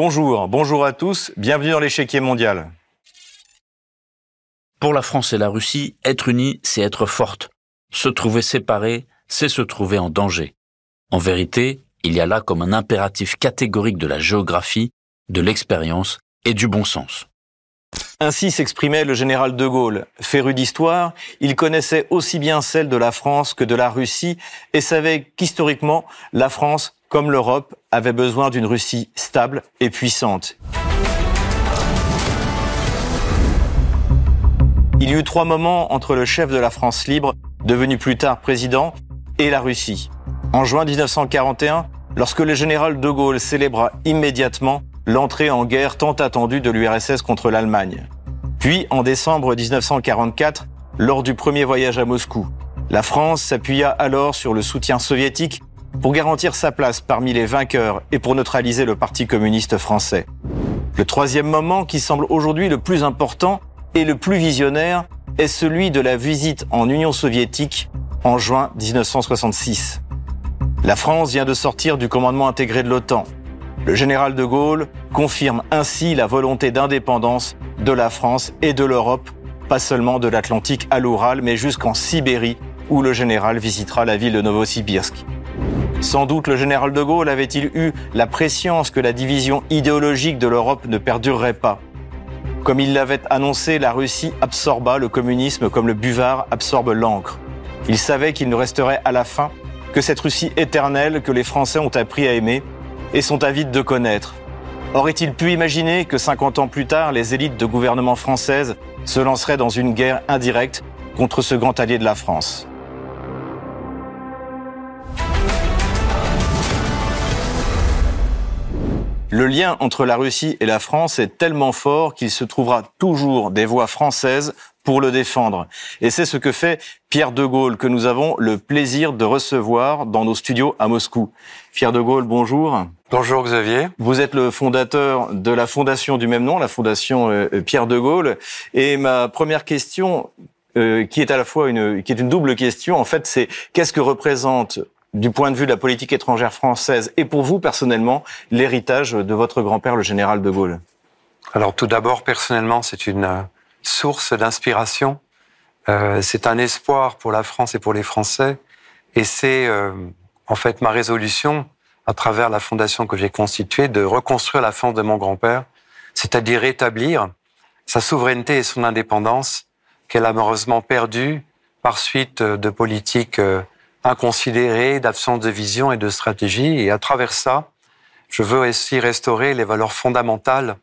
bonjour, bonjour à tous, bienvenue dans l'échiquier mondial. Pour la France et la Russie, être unis, c'est être forte. Se trouver séparés, c'est se trouver en danger. En vérité, il y a là comme un impératif catégorique de la géographie, de l'expérience et du bon sens. Ainsi s'exprimait le général de Gaulle. Féru d'histoire, il connaissait aussi bien celle de la France que de la Russie et savait qu'historiquement, la France, comme l'Europe, avait besoin d'une Russie stable et puissante. Il y eut trois moments entre le chef de la France libre, devenu plus tard président, et la Russie. En juin 1941, lorsque le général de Gaulle célébra immédiatement l'entrée en guerre tant attendue de l'URSS contre l'Allemagne. Puis, en décembre 1944, lors du premier voyage à Moscou, la France s'appuya alors sur le soutien soviétique pour garantir sa place parmi les vainqueurs et pour neutraliser le Parti communiste français. Le troisième moment, qui semble aujourd'hui le plus important et le plus visionnaire, est celui de la visite en Union soviétique en juin 1966. La France vient de sortir du commandement intégré de l'OTAN. Le général de Gaulle confirme ainsi la volonté d'indépendance de la France et de l'Europe, pas seulement de l'Atlantique à l'Oural, mais jusqu'en Sibérie, où le général visitera la ville de Novosibirsk. Sans doute le général de Gaulle avait-il eu la préscience que la division idéologique de l'Europe ne perdurerait pas. Comme il l'avait annoncé, la Russie absorba le communisme comme le buvard absorbe l'encre. Il savait qu'il ne resterait à la fin que cette Russie éternelle que les Français ont appris à aimer et sont avides de connaître. Aurait-il pu imaginer que 50 ans plus tard, les élites de gouvernement françaises se lanceraient dans une guerre indirecte contre ce grand allié de la France? Le lien entre la Russie et la France est tellement fort qu'il se trouvera toujours des voix françaises pour le défendre. Et c'est ce que fait Pierre de Gaulle, que nous avons le plaisir de recevoir dans nos studios à Moscou. Pierre de Gaulle, bonjour. Bonjour Xavier. Vous êtes le fondateur de la fondation du même nom, la fondation euh, Pierre de Gaulle. Et ma première question, euh, qui est à la fois une, qui est une double question, en fait, c'est qu'est-ce que représente du point de vue de la politique étrangère française et pour vous personnellement l'héritage de votre grand-père, le général de Gaulle? Alors tout d'abord, personnellement, c'est une euh, source d'inspiration. Euh, c'est un espoir pour la France et pour les Français. Et c'est euh, en fait ma résolution, à travers la fondation que j'ai constituée, de reconstruire la France de mon grand-père, c'est-à-dire rétablir sa souveraineté et son indépendance qu'elle a malheureusement perdu par suite de politiques inconsidérées, d'absence de vision et de stratégie. Et à travers ça, je veux aussi restaurer les valeurs fondamentales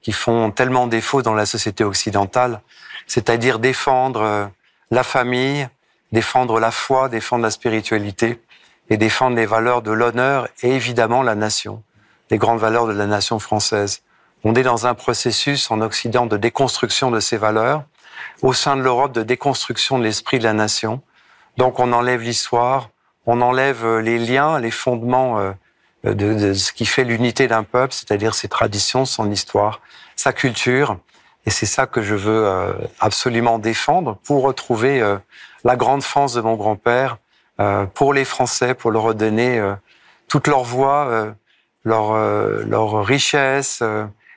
qui font tellement défaut dans la société occidentale, c'est-à-dire défendre euh, la famille, défendre la foi, défendre la spiritualité et défendre les valeurs de l'honneur et évidemment la nation, les grandes valeurs de la nation française. On est dans un processus en Occident de déconstruction de ces valeurs, au sein de l'Europe de déconstruction de l'esprit de la nation. Donc on enlève l'histoire, on enlève euh, les liens, les fondements euh, de, ce qui fait l'unité d'un peuple, c'est-à-dire ses traditions, son histoire, sa culture. Et c'est ça que je veux euh, absolument défendre pour retrouver la grande France de mon grand-père, pour les Français, pour leur redonner toute leur voix, leur, leur richesse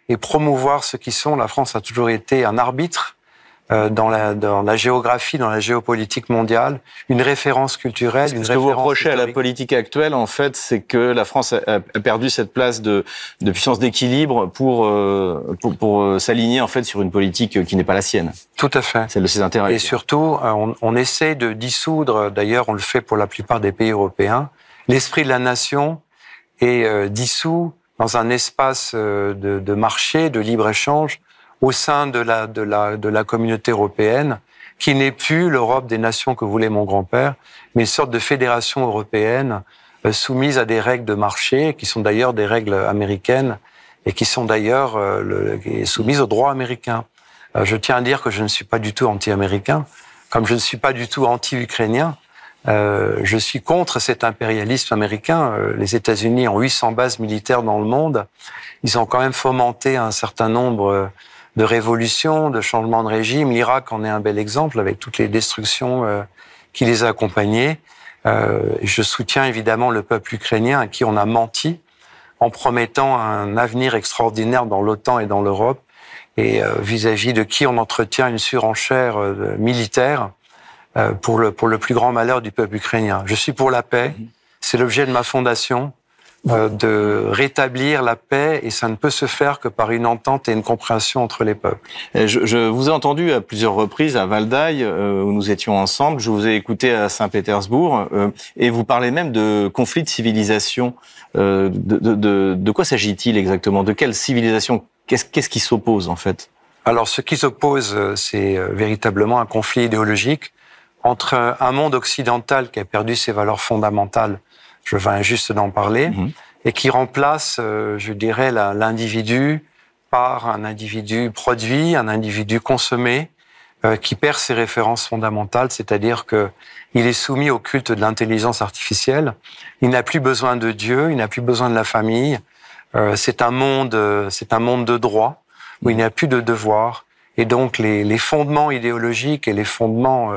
et promouvoir ce qui sont. La France a toujours été un arbitre euh, dans la, dans la géographie, dans la géopolitique mondiale, une référence culturelle. Une Ce que vous reprochez à la politique actuelle, en fait, c'est que la France a, perdu cette place de, de puissance d'équilibre pour, euh, pour, pour euh, s'aligner en fait sur une politique qui n'est pas la sienne. Tout à fait. Celle de ses intérêts. Et surtout, on, on essaie de dissoudre, d'ailleurs, on le fait pour la plupart des pays européens, l'esprit de la nation est dissous dans un espace de, de marché, de libre échange, au sein de la, de la, de la communauté européenne, qui n'est plus l'Europe des nations que voulait mon grand-père, mais une sorte de fédération européenne euh, soumise à des règles de marché, qui sont d'ailleurs des règles américaines et qui sont d'ailleurs euh, soumises au droit américain. Euh, je tiens à dire que je ne suis pas du tout anti-américain, comme je ne suis pas du tout anti-ukrainien. Je suis contre cet impérialisme américain. Les États-Unis ont 800 bases militaires dans le monde. Ils ont quand même fomenté un certain nombre de révolution, de changement de régime. L'Irak en est un bel exemple avec toutes les destructions euh, qui les a accompagnées. Euh, je soutiens évidemment le peuple ukrainien à qui on a menti en promettant un avenir extraordinaire dans l'OTAN et dans l'Europe, et vis-à-vis de qui on entretient une surenchère militaire pour le, pour le plus grand malheur du peuple ukrainien. Je suis pour la paix, c'est l'objet de ma fondation. Euh, de rétablir la paix et ça ne peut se faire que par une entente et une compréhension entre les peuples. Je, je vous ai entendu à plusieurs reprises à Valdaï euh, où nous étions ensemble. Je vous ai écouté à Saint-Pétersbourg euh, et vous parlez même de conflit de civilisation. de, de, de, de, quoi s'agit-il exactement? De quelle civilisation? Qu'est-ce qu'est-ce qui s'oppose en fait? Alors ce qui s'oppose, c'est véritablement un conflit idéologique entre un monde occidental qui a perdu ses valeurs fondamentales je viens juste d'en parler, mhm. et qui remplace, euh, je dirais, l'individu par un individu produit, un individu consommé, euh, qui perd ses références fondamentales, c'est-à-dire que il est soumis au culte de l'intelligence artificielle. Il n'a plus besoin de Dieu, il n'a plus besoin de la famille. Euh, c'est un monde, c'est un monde de droit où il n'y a plus de devoir. Et donc les, les, fondements idéologiques et les fondements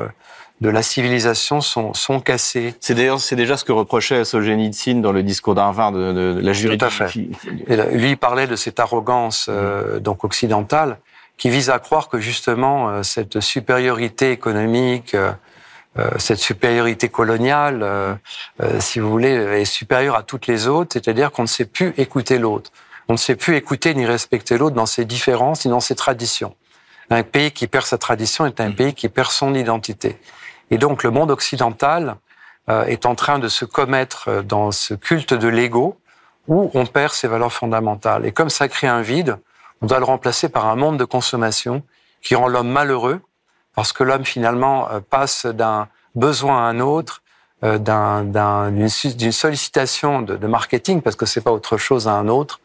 de la civilisation sont, sont cassés. C'est d'ailleurs c'est déjà ce que reprochait Solzhenitsyn dans le discours d'Harvard de, de, la juridiction. Tout à fait. lui il parlait de cette arrogance euh, donc occidentale qui vise à croire que justement euh, cette supériorité économique, euh, cette supériorité coloniale, si vous voulez, est supérieure à toutes les autres. C'est-à-dire qu'on ne sait plus écouter l'autre. On ne sait plus écouter ni respecter l'autre dans ses différences ni dans ses traditions. Un pays qui perd sa tradition est un mm. pays qui perd son identité. Et donc le monde occidental euh, est en train de se commettre euh, dans ce culte de l'ego où on perd ses valeurs fondamentales. Et comme ça crée un vide, on doit le remplacer par un monde de consommation qui rend l'homme malheureux parce que l'homme finalement euh, passe d'un besoin à un autre, d'une sollicitation de, marketing parce que c'est pas autre chose à un autre,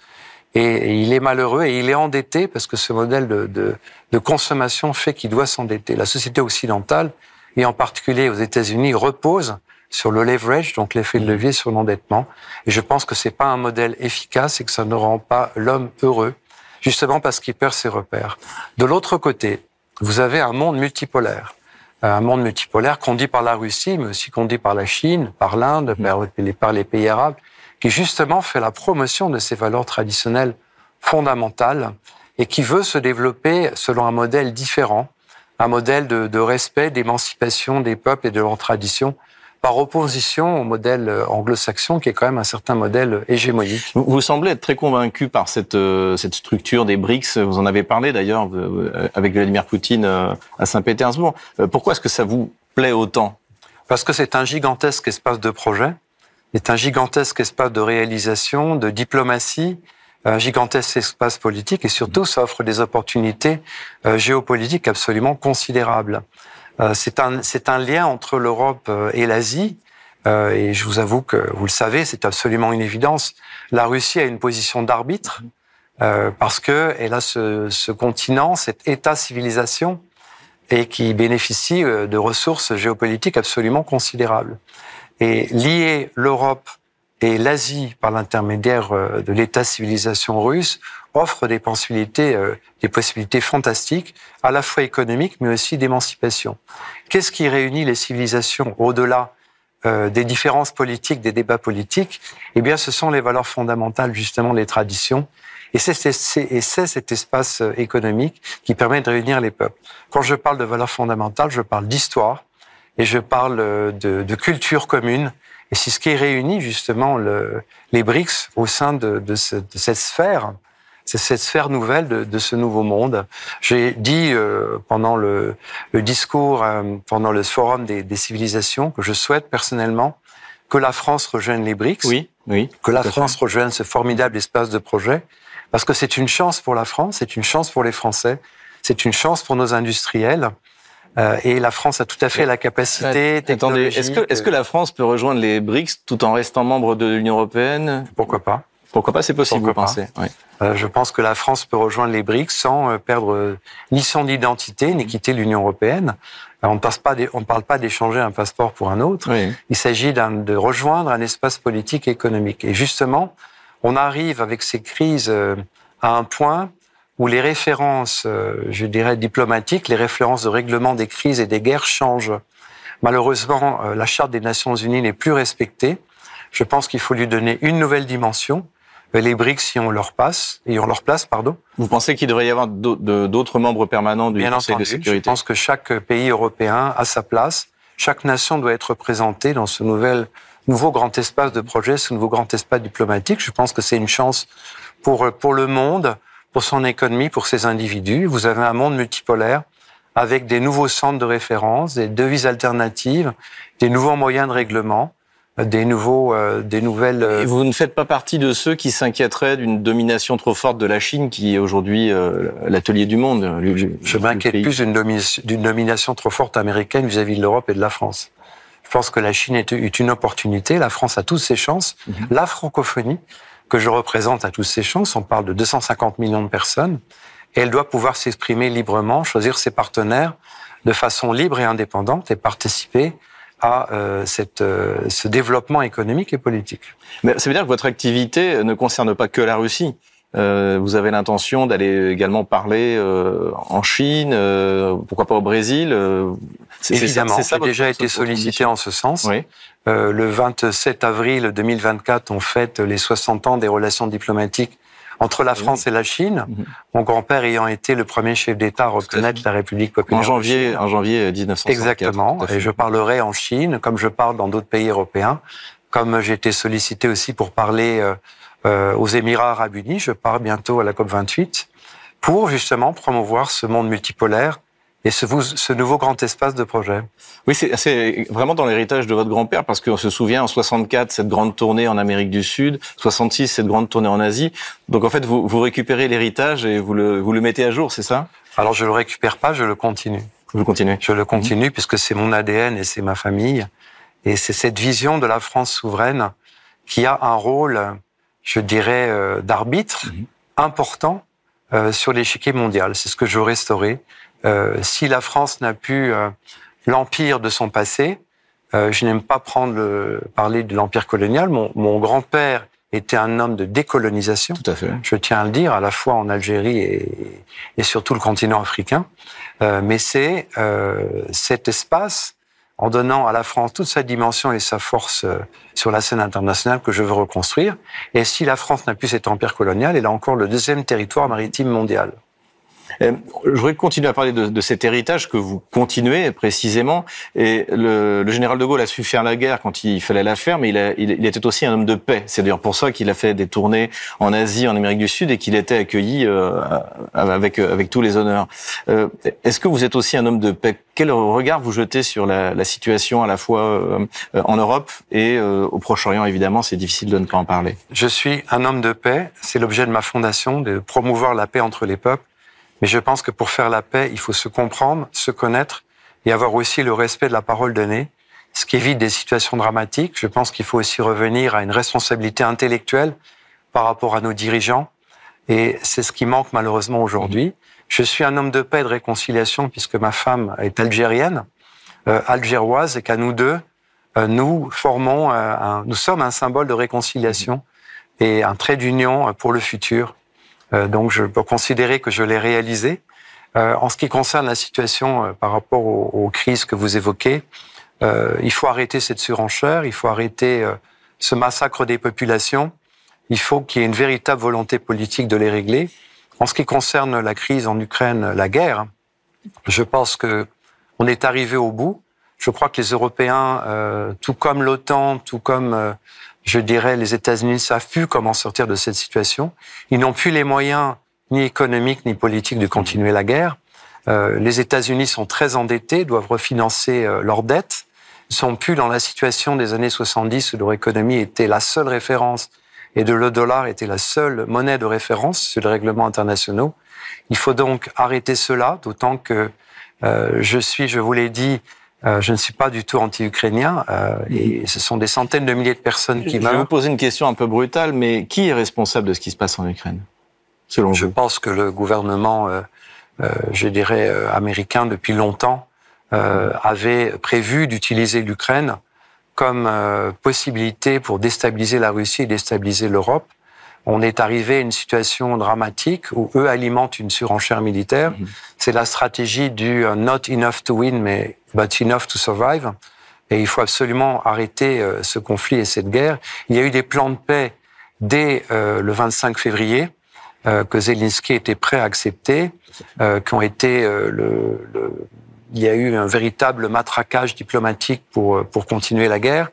et, il est malheureux et il est endetté parce que ce modèle de, de, de consommation fait qu'il doit s'endetter. La société occidentale et en particulier aux États-Unis, repose sur le leverage, donc l'effet de levier sur l'endettement. Et je pense que c'est pas un modèle efficace et que ça ne rend pas l'homme heureux, justement parce qu'il perd ses repères. De l'autre côté, vous avez un monde multipolaire. Un monde multipolaire conduit par la Russie, mais aussi conduit par la Chine, par l'Inde, mmh. par les pays arabes, qui justement fait la promotion de ces valeurs traditionnelles fondamentales et qui veut se développer selon un modèle différent, un modèle de, de respect, d'émancipation des peuples et de leurs traditions, par opposition au modèle euh, anglo-saxon qui est quand même un certain modèle hégémonique. Vous, semblez être très convaincu par cette, euh, cette structure des BRICS. Vous en avez parlé d'ailleurs euh, avec Vladimir Poutine à Saint-Pétersbourg. Pourquoi est-ce que ça vous plaît autant? Parce que c'est un gigantesque espace de projet, c'est un gigantesque espace de réalisation, de diplomatie, un gigantesque espace politique et surtout ça offre des opportunités euh, géopolitiques absolument considérables. Euh, c'est un, c'est un lien entre l'Europe euh, et l'Asie. et je vous avoue que vous le savez, c'est absolument une évidence. La Russie a une position d'arbitre parce que elle a ce, ce continent, cet État-civilisation, et qui bénéficie de ressources géopolitiques absolument considérables. Et lier l'Europe et l'Asie, par l'intermédiaire euh, de l'État-civilisation russe, offre des possibilités, euh, des possibilités fantastiques, à la fois économiques, mais aussi d'émancipation. Qu'est-ce qui réunit les civilisations au-delà euh, des différences politiques, des débats politiques? Eh bien, ce sont les valeurs fondamentales, justement, les traditions. Et c'est cet espace économique qui permet de réunir les peuples. Quand je parle de valeurs fondamentales, je parle d'histoire et je parle de, de culture commune et c'est ce qui réunit justement le, les BRICS au sein de, de, ce, de cette sphère, c'est cette sphère nouvelle de, de ce nouveau monde. J'ai dit euh, pendant le, le discours, euh, pendant le forum des, des, civilisations, que je souhaite personnellement que la France rejoigne les BRICS, oui, oui, que la France rejoigne ce formidable espace de projet, parce que c'est une chance pour la France, c'est une chance pour les Français, c'est une chance pour nos industriels. Euh, et la France a tout à fait la capacité Attendez, est-ce que, est-ce que la France peut rejoindre les BRICS tout en restant membre de l'Union européenne? Pourquoi pas Pourquoi pas? C'est possible, vous pensez? Oui. euh, Je pense que la France peut rejoindre les BRICS sans euh, perdre ni son identité ni quitter l'Union européenne. on ne passe pas, on parle pas d'échanger un passeport pour un autre. Oui. Il s'agit de rejoindre un espace politique et économique. Et justement, on arrive avec ces crises à un point où les références, euh, je dirais, diplomatiques, les références de règlement des crises et des guerres changent. Malheureusement, euh, la Charte des Nations Unies n'est plus respectée. Je pense qu'il faut lui donner une nouvelle dimension, les BRICS y ont leur place, y ont leur place, pardon. Vous pensez qu'il devrait y avoir d'autres membres permanents du Bien Conseil entendu, de sécurité Je pense que chaque pays européen a sa place. Chaque nation doit être représentée dans ce nouvel, nouveau grand espace de projet, ce nouveau grand espace diplomatique. Je pense que c'est une chance pour, pour le monde, pour son économie, pour ses individus. Vous avez un monde multipolaire avec des nouveaux centres de référence, des devises alternatives, des nouveaux moyens de règlement, des nouveaux, euh, des nouvelles. Et vous ne faites pas partie de ceux qui s'inquiéteraient d'une domination trop forte de la Chine, qui est aujourd'hui euh, l'atelier du monde. Le, Je m'inquiète plus d'une domination, domination, trop forte américaine vis-à-vis de l'Europe et de la France. Je pense que la Chine est, est une opportunité. La France a toutes ses chances. Mm -hmm. La francophonie, que je représente, a toutes ses chances. On parle de 250 millions de personnes. Et elle doit pouvoir s'exprimer librement, choisir ses partenaires de façon libre et indépendante et participer à euh, cette, euh, ce développement économique et politique. Mais ça veut dire que votre activité ne concerne pas que la Russie. Euh, vous avez l'intention d'aller également parler euh, en Chine, euh, pourquoi pas au Brésil Évidemment, j'ai déjà été sollicité en ce sens. Oui. le 27 avril 2024, on fête les 60 ans des relations diplomatiques entre la France et la Chine, mmh. mon grand-père ayant été le premier chef d'État à reconnaître la République populaire. En janvier, en janvier 1964. Exactement. Et je parlerai en Chine, comme je parle dans d'autres pays européens, comme j'ai été sollicité aussi pour parler euh, euh, aux Émirats Arabes Unis. Je pars bientôt à la COP 28 pour justement promouvoir ce monde multipolaire et ce, ce, nouveau grand espace de projet. Oui, c'est vraiment dans l'héritage de votre grand-père, parce qu'on se souvient en 64 cette grande tournée en Amérique du Sud, 66 cette grande tournée en Asie. Donc en fait, vous, vous récupérez l'héritage et vous le, vous le mettez à jour, c'est ça? Alors je le récupère pas, je le continue. Vous le continuez Je le continue mmh. puisque c'est mon ADN et c'est ma famille. Et c'est cette vision de la France souveraine qui a un rôle, je dirais, euh, d'arbitre mmh. important euh, sur l'échiquier mondial. C'est ce que je veux restaurer. Euh, si la France n'a plus euh, l'empire de son passé, euh, je n'aime pas prendre le, parler de l'empire colonial. Mon, mon grand-père était un homme de décolonisation. Tout à fait. Je tiens à le dire, à la fois en Algérie et, et sur tout le continent africain. Euh, mais c'est euh, cet espace, en donnant à la France toute sa dimension et sa force sur la scène internationale que je veux reconstruire. Et si la France n'a plus cet empire colonial, elle a encore le deuxième territoire maritime mondial. Euh, je voudrais continuer à parler de, de, cet héritage que vous continuez précisément. Et le, le, général de Gaulle a su faire la guerre quand il fallait la faire, mais il, a, il, était aussi un homme de paix. C'est d'ailleurs pour ça qu'il a fait des tournées en Asie, en Amérique du Sud, et qu'il était accueilli euh, avec avec tous les honneurs. Euh, Est-ce que vous êtes aussi un homme de paix? Quel regard vous jetez sur la, la situation à la fois euh, en Europe et euh, au Proche-Orient? Évidemment, c'est difficile de ne pas en parler. Je suis un homme de paix. C'est l'objet de ma fondation de promouvoir la paix entre les peuples. Mais je pense que pour faire la paix, il faut se comprendre, se connaître et avoir aussi le respect de la parole donnée, ce qui évite des situations dramatiques. Je pense qu'il faut aussi revenir à une responsabilité intellectuelle par rapport à nos dirigeants. Et c'est ce qui manque malheureusement aujourd'hui. Je suis un homme de paix et de réconciliation puisque ma femme est algérienne, euh, algéroise, et qu'à nous deux, euh, nous formons, euh, nous sommes un symbole de réconciliation et un trait d'union pour le futur. Euh, donc je peux considérer que je l'ai réalisé. Euh, en ce qui concerne la situation euh, par rapport aux, aux, crises que vous évoquez, il faut arrêter cette surenchère, il faut arrêter ce massacre des populations. Il faut qu'il y ait une véritable volonté politique de les régler. En ce qui concerne la crise en Ukraine, la guerre, je pense que on est arrivé au bout. Je crois que les Européens, euh, tout comme l'OTAN, tout comme euh, je dirais, les États-Unis savent plus comment sortir de cette situation. Ils n'ont plus les moyens, ni économiques, ni politiques, de continuer la guerre. Euh, les États-Unis sont très endettés, doivent refinancer euh, leurs dettes. Ils sont plus dans la situation des années 70 où leur économie était la seule référence et de le dollar était la seule monnaie de référence sur les règlements internationaux. Il faut donc arrêter cela, d'autant que euh, je suis, je vous l'ai dit, euh, je ne suis pas du tout anti-ukrainien euh, et ce sont des centaines de milliers de personnes qui meurent. Je vais vous poser une question un peu brutale, mais qui est responsable de ce qui se passe en Ukraine, selon je vous? Je pense que le gouvernement, euh, euh je dirais, euh, américain depuis longtemps euh, avait prévu d'utiliser l'Ukraine comme possibilité pour déstabiliser la Russie et déstabiliser l'Europe. On est arrivé à une situation dramatique où eux alimentent une surenchère militaire. Mmh. C'est la stratégie du not enough to win, mais but enough to survive. Et il faut absolument arrêter ce conflit et cette guerre. Il y a eu des plans de paix dès le 25 février que Zelensky était prêt à accepter, qui ont été le, le, il y a eu un véritable matraquage diplomatique pour pour continuer la guerre.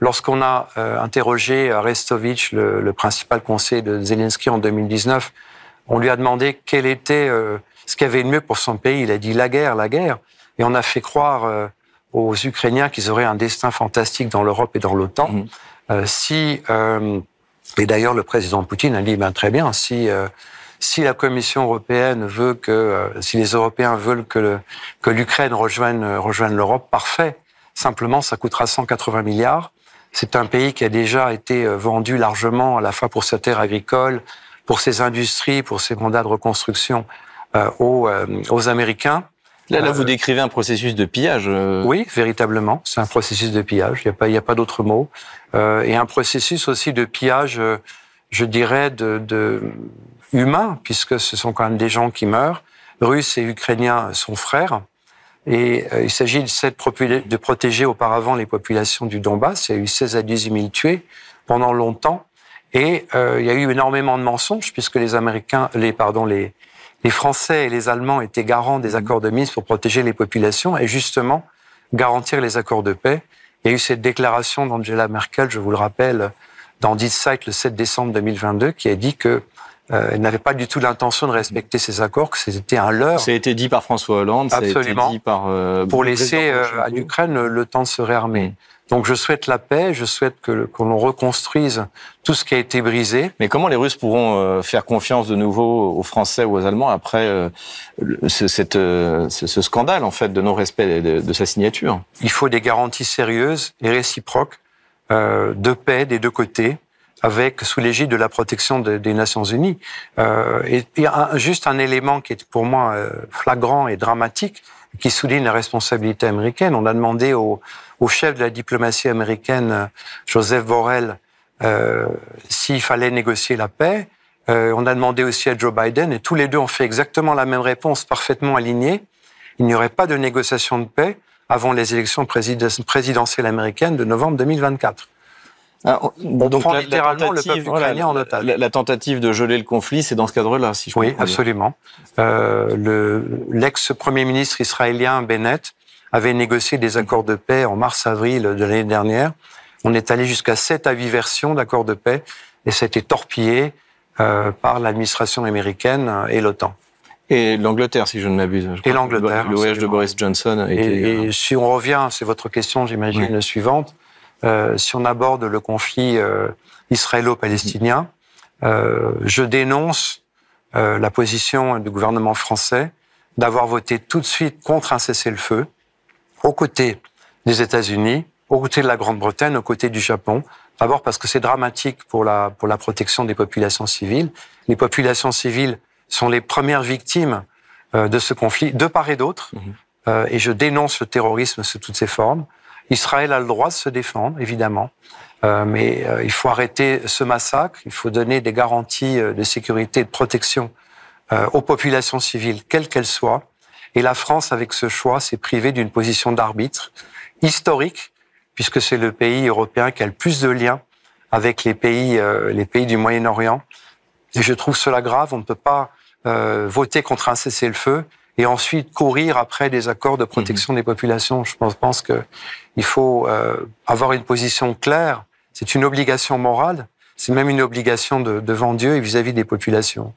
Lorsqu'on a interrogé Arestovitch, le, le, principal conseiller de Zelensky en 2019, on lui a demandé quel était ce qu'il y avait de mieux pour son pays. Il a dit la guerre, la guerre. Et on a fait croire euh, aux Ukrainiens qu'ils auraient un destin fantastique dans l'Europe et dans l'OTAN. Mmh. Euh, si euh, et d'ailleurs le président Poutine a dit ben, très bien si si la Commission européenne veut que si les Européens veulent que le, que l'Ukraine rejoigne rejoigne l'Europe, parfait. Simplement, ça coûtera 180 milliards. C'est un pays qui a déjà été vendu largement à la fois pour sa terre agricole, pour ses industries, pour ses mandats de reconstruction aux, aux Américains. Là, là, vous euh, décrivez un processus de pillage. Euh. Oui, véritablement, c'est un processus de pillage. Il n'y a pas, il y a pas d'autre mot. Euh, et un processus aussi de pillage, euh, je dirais, de, de humain, puisque ce sont quand même des gens qui meurent. Russes et Ukrainiens sont frères. Et il s'agit de, de protéger auparavant les populations du Donbass. Il y a eu 16 à 18 000 tués pendant longtemps. Et euh, il y a eu énormément de mensonges, puisque les Américains, les, pardon, les, les Français et les Allemands étaient garants des accords de Minsk pour protéger les populations et justement garantir les accords de paix. Il y a eu cette déclaration d'Angela Merkel, je vous le rappelle, dans Die Zeit le 7 décembre 2022, qui a dit que euh, n'avait pas du tout l'intention de respecter ces accords, que c'était un leurre. Ça a été dit par François Hollande, Absolument. ça a été dit par euh, pour laisser euh, à l'Ukraine le temps de se réarmer. Donc je souhaite la paix, je souhaite que, l'on reconstruise tout ce qui a été brisé. Mais comment les Russes pourront euh, faire confiance de nouveau aux Français ou aux Allemands après euh, ce, cette, euh, ce, scandale en fait de non-respect de, sa signature? Il faut des garanties sérieuses et réciproques de paix des deux côtés avec sous l'égide de la protection des Nations Unies. et, juste un élément qui est pour moi flagrant et dramatique, qui souligne la responsabilité américaine. On a demandé au, au chef de la diplomatie américaine, Joseph Borrell, euh, s'il fallait négocier la paix. Euh, on a demandé aussi à Joe Biden, et tous les deux ont fait exactement la même réponse, parfaitement alignée. Il n'y aurait pas de négociation de paix avant les élections présidentielles américaines de novembre 2024. Alors, on donc prend la, littéralement le peuple ukrainien en otage. La, tentative de geler le conflit, c'est dans ce cadre-là, si je Oui, absolument. Euh, L'ex-premier ministre israélien Bennett avait négocié des accords de paix en mars-avril de l'année dernière. On est allé jusqu'à 7 à 8 versions d'accords de paix et ça a été torpillé euh, par l'administration américaine et l'OTAN. Et l'Angleterre, si je ne m'abuse. Et l'Angleterre. Le voyage de Boris Johnson. A été... et, et, si on revient, c'est votre question, j'imagine, la suivante. Euh, si on aborde le conflit euh, israélo-palestinien, euh, je dénonce euh, la position du gouvernement français d'avoir voté tout de suite contre un cessez-le-feu aux côtés des États-Unis, aux côtés de la Grande-Bretagne, aux côtés du Japon. D'abord parce que c'est dramatique pour la, pour la protection des populations civiles. Les populations civiles sont les premières victimes euh, de ce conflit, de part et d'autre. Mmh. Euh, et je dénonce le terrorisme sous toutes ses formes. Israël a le droit de se défendre, évidemment, euh, mais il faut arrêter ce massacre, il faut donner des garanties de sécurité et de protection aux populations civiles, quelles qu'elles soient. Et la France, avec ce choix, s'est privée d'une position d'arbitre historique, puisque c'est le pays européen qui a le plus de liens avec les pays, les pays du Moyen-Orient. Et je trouve cela grave. On ne peut pas voter contre un cessez-le-feu et ensuite courir après des accords de protection des populations. Je pense, pense faut euh, avoir une position claire. C'est une obligation morale. C'est même une obligation de, devant Dieu et vis-à-vis des populations.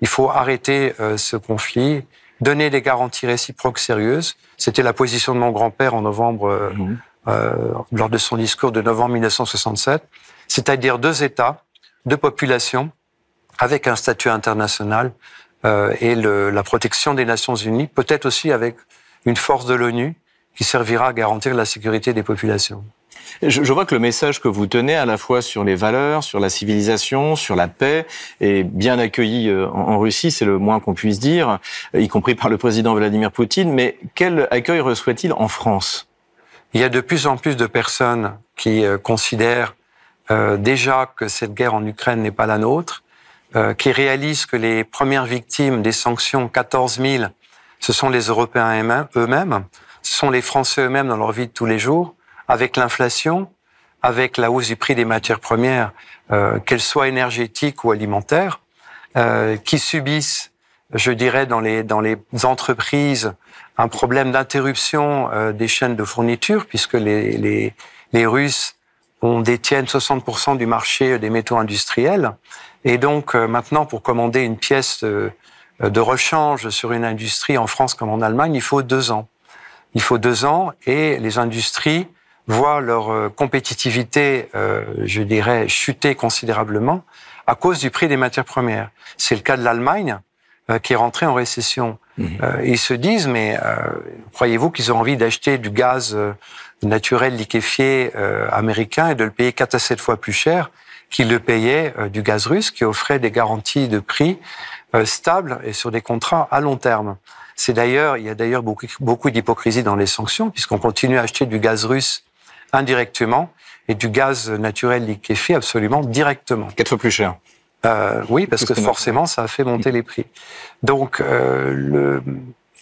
Il faut arrêter euh, ce conflit, donner des garanties réciproques sérieuses. C'était la position de mon grand-père en novembre, euh, mhm. euh lors de son discours de novembre 1967. C'est-à-dire deux États, deux populations, avec un statut international euh, et le, la protection des Nations Unies, peut-être aussi avec une force de l'ONU qui servira à garantir la sécurité des populations. Je, je, vois que le message que vous tenez à la fois sur les valeurs, sur la civilisation, sur la paix est bien accueilli euh, en, Russie, c'est le moins qu'on puisse dire, y compris par le président Vladimir Poutine. Mais quel accueil reçoit-il en France? Il y a de plus en plus de personnes qui euh, considèrent euh, déjà que cette guerre en Ukraine n'est pas la nôtre, euh, qui réalisent que les premières victimes des sanctions, 14 000, ce sont les Européens eux-mêmes, ce sont les Français eux-mêmes dans leur vie de tous les jours, avec l'inflation, avec la hausse du prix des matières premières, euh, qu'elles soient énergétiques ou alimentaires, euh, qui subissent, je dirais, dans les, dans les entreprises, un problème d'interruption euh, des chaînes de fourniture, puisque les, les, les Russes on détiennent 60% du marché des métaux industriels. Et donc euh, maintenant, pour commander une pièce de, de rechange sur une industrie en France comme en Allemagne, il faut deux ans. Il faut deux ans et les industries voient leur euh, compétitivité, euh, je dirais, chuter considérablement à cause du prix des matières premières. C'est le cas de l'Allemagne euh, qui est rentrée en récession. Mmh. ils se disent, mais croyez-vous qu'ils ont envie d'acheter du gaz naturel liquéfié américain et de le payer quatre à sept fois plus cher qu'ils le payaient du gaz russe qui offrait des garanties de prix stables et sur des contrats à long terme. C'est d'ailleurs, il y a d'ailleurs beaucoup, beaucoup d'hypocrisie dans les sanctions, puisqu'on continue à acheter du gaz russe indirectement et du gaz naturel liquéfié absolument directement. Quatre fois plus cher. Euh, oui, parce que forcément, ça a fait monter les prix. Donc, euh, le,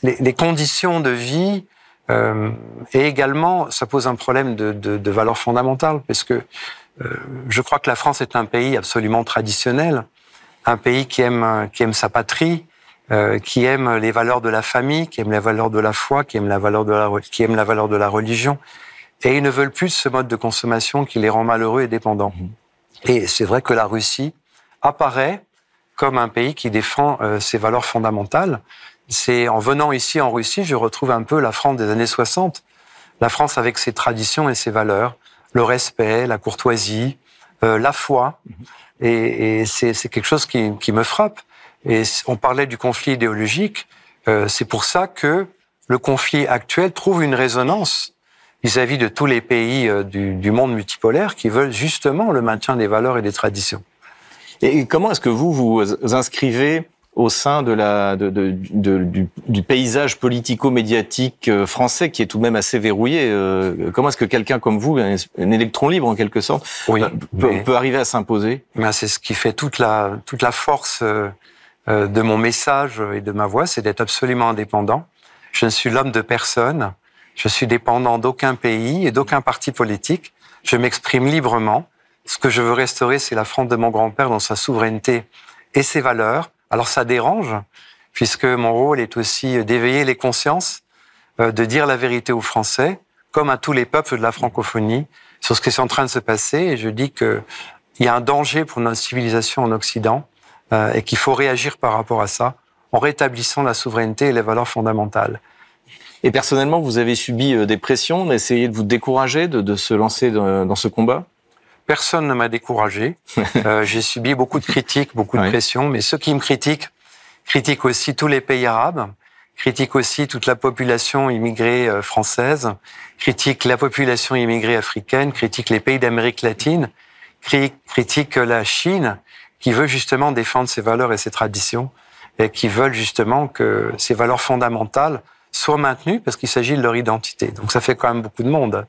les, les, conditions de vie euh, et également, ça pose un problème de, de, de valeur fondamentale, parce que euh, je crois que la France est un pays absolument traditionnel, un pays qui aime qui aime sa patrie, euh, qui aime les valeurs de la famille, qui aime les valeurs de la foi, qui aime la valeur de la, qui aime la valeur de la religion. Et ils ne veulent plus ce mode de consommation qui les rend malheureux et dépendants. Mmh. Et c'est vrai que la Russie apparaît comme un pays qui défend euh, ses valeurs fondamentales. C'est en venant ici en Russie, je retrouve un peu la France des années 60. La France avec ses traditions et ses valeurs, le respect, la courtoisie, euh, la foi. Mmh. Et, et c'est quelque chose qui, qui me frappe. Et on parlait du conflit idéologique. Euh, c'est pour ça que le conflit actuel trouve une résonance vis-à-vis de tous les pays euh, du, du, monde multipolaire qui veulent justement le maintien des valeurs et des traditions. Et comment est-ce que vous vous inscrivez au sein de la, de, de, de, du, du, paysage politico-médiatique euh, français qui est tout de même assez verrouillé. Euh, comment est-ce que quelqu'un comme vous, un, électron libre en quelque sorte, oui, peut, peut, arriver à s'imposer? C'est ce qui fait toute la, toute la force de mon message et de ma voix, c'est d'être absolument indépendant. Je ne suis l'homme de personne. Je suis dépendant d'aucun pays et d'aucun parti politique. Je m'exprime librement. Ce que je veux restaurer, c'est la France de mon grand-père dans sa souveraineté et ses valeurs. Alors ça dérange, puisque mon rôle est aussi d'éveiller les consciences, euh, de dire la vérité aux Français, comme à tous les peuples de la francophonie, sur ce qui est en train de se passer. Et je dis qu'il y a un danger pour notre civilisation en Occident euh, et qu'il faut réagir par rapport à ça en rétablissant la souveraineté et les valeurs fondamentales. Et personnellement, vous avez subi euh, des pressions, d'essayer de vous décourager de, de se lancer dans, ce combat? Personne ne m'a découragé. euh, J'ai subi beaucoup de critiques, beaucoup de oui. pressions, mais ceux qui me critiquent critiquent aussi tous les pays arabes, critiquent aussi toute la population immigrée euh, française, critiquent la population immigrée africaine, critiquent les pays d'Amérique latine, critiquent la Chine, qui veut justement défendre ses valeurs et ses traditions et qui veulent justement que ces valeurs fondamentales soient maintenues parce qu'il s'agit de leur identité. Donc ça fait quand même beaucoup de monde.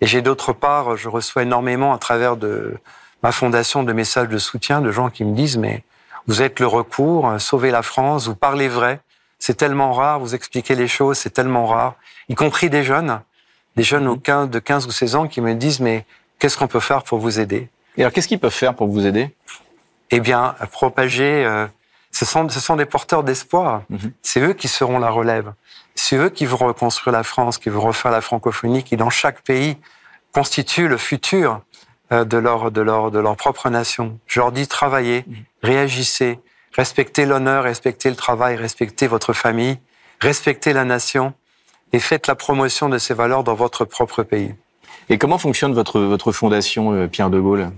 Et j'ai d'autre part, je reçois énormément à travers de ma fondation de messages de soutien de gens qui me disent mais vous êtes le recours, sauvez la France, vous parlez vrai, c'est tellement rare, vous expliquez les choses, c'est tellement rare, y compris des jeunes, des jeunes mmh. de 15 ou 16 ans qui me disent mais qu'est-ce qu'on peut faire pour vous aider? Et alors qu'est-ce qu'ils peuvent faire pour vous aider? Eh bien, propager. Euh, ce sont, ce sont des porteurs d'espoir. -hmm. C'est eux qui seront la relève. C'est eux qui vont reconstruire la France, qui vont refaire la francophonie, qui dans chaque pays constitue le futur euh, de leur, de leur, de leur propre nation. Je leur dis travaillez, mm. réagissez, respectez l'honneur, respectez le travail, respectez votre famille, respectez la nation et faites la promotion de ces valeurs dans votre propre pays. Et comment fonctionne votre, votre fondation, euh, Pierre de Gaulle?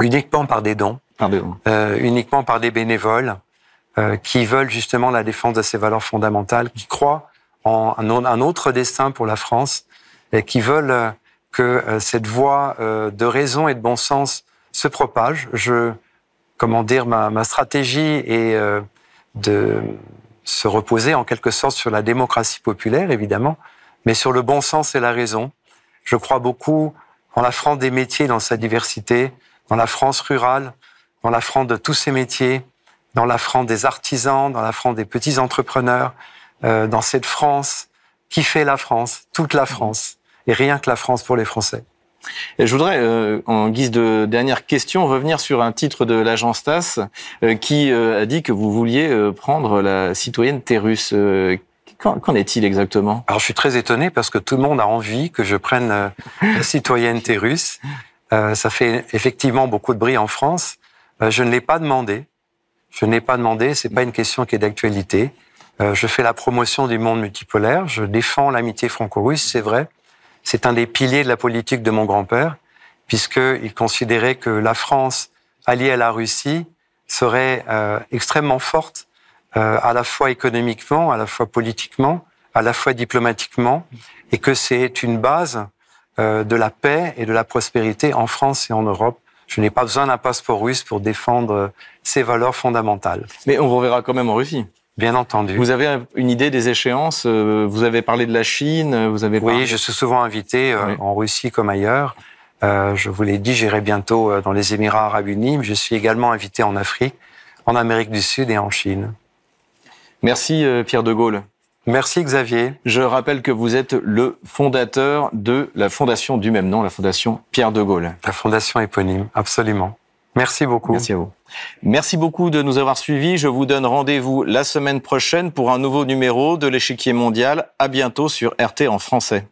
Uniquement par des dons. Euh, uniquement par des bénévoles euh, qui veulent justement la défense de ces valeurs fondamentales, qui croient un, autre destin pour la France et qui veulent euh, que euh, cette voie euh, de raison et de bon sens se propage. Je, comment dire, ma, ma stratégie est de se reposer en quelque sorte sur la démocratie populaire, évidemment, mais sur le bon sens et la raison. Je crois beaucoup en la France des métiers dans sa diversité, dans la France rurale, dans la France de tous ces métiers, dans la France des artisans, dans la France des petits entrepreneurs, euh, dans cette France qui fait la France, toute la France, et rien que la France pour les Français. Et je voudrais, euh, en guise de dernière question, revenir sur un titre de l'agence TAS euh, qui euh, a dit que vous vouliez prendre la citoyenneté russe. Qu'en est-il exactement? Alors je suis très étonné parce que tout le monde a envie que je prenne la citoyenneté russe. ça fait effectivement beaucoup de bruit en France. je ne l'ai pas demandé. Je n'ai pas demandé. C'est pas une question qui est d'actualité. Je fais la promotion du monde multipolaire. Je défends l'amitié franco-russe, c'est vrai. C'est un des piliers de la politique de mon grand-père, puisqu'il considérait que la France, alliée à la Russie, serait euh, extrêmement forte, euh, à la fois économiquement, à la fois politiquement, à la fois diplomatiquement, et que c'est une base euh, de la paix et de la prospérité en France et en Europe. Je n'ai pas besoin d'un passeport russe pour défendre ces valeurs fondamentales. Mais on vous quand même en Russie. Bien entendu. Vous avez une idée des échéances euh, Vous avez parlé de la Chine vous avez Oui, je suis souvent invité euh, en Russie comme ailleurs. Euh, je vous l'ai dit, j'irai bientôt dans les Émirats arabes unis. Je suis également invité en Afrique, en Amérique du Sud et en Chine. Merci Pierre de Gaulle. Merci Xavier. Je rappelle que vous êtes le fondateur de la fondation du même nom, la fondation Pierre de Gaulle. La fondation éponyme, absolument. Merci beaucoup. Merci à vous. Merci beaucoup de nous avoir suivis. Je vous donne rendez-vous la semaine prochaine pour un nouveau numéro de l'échiquier mondial. À bientôt sur RT en français.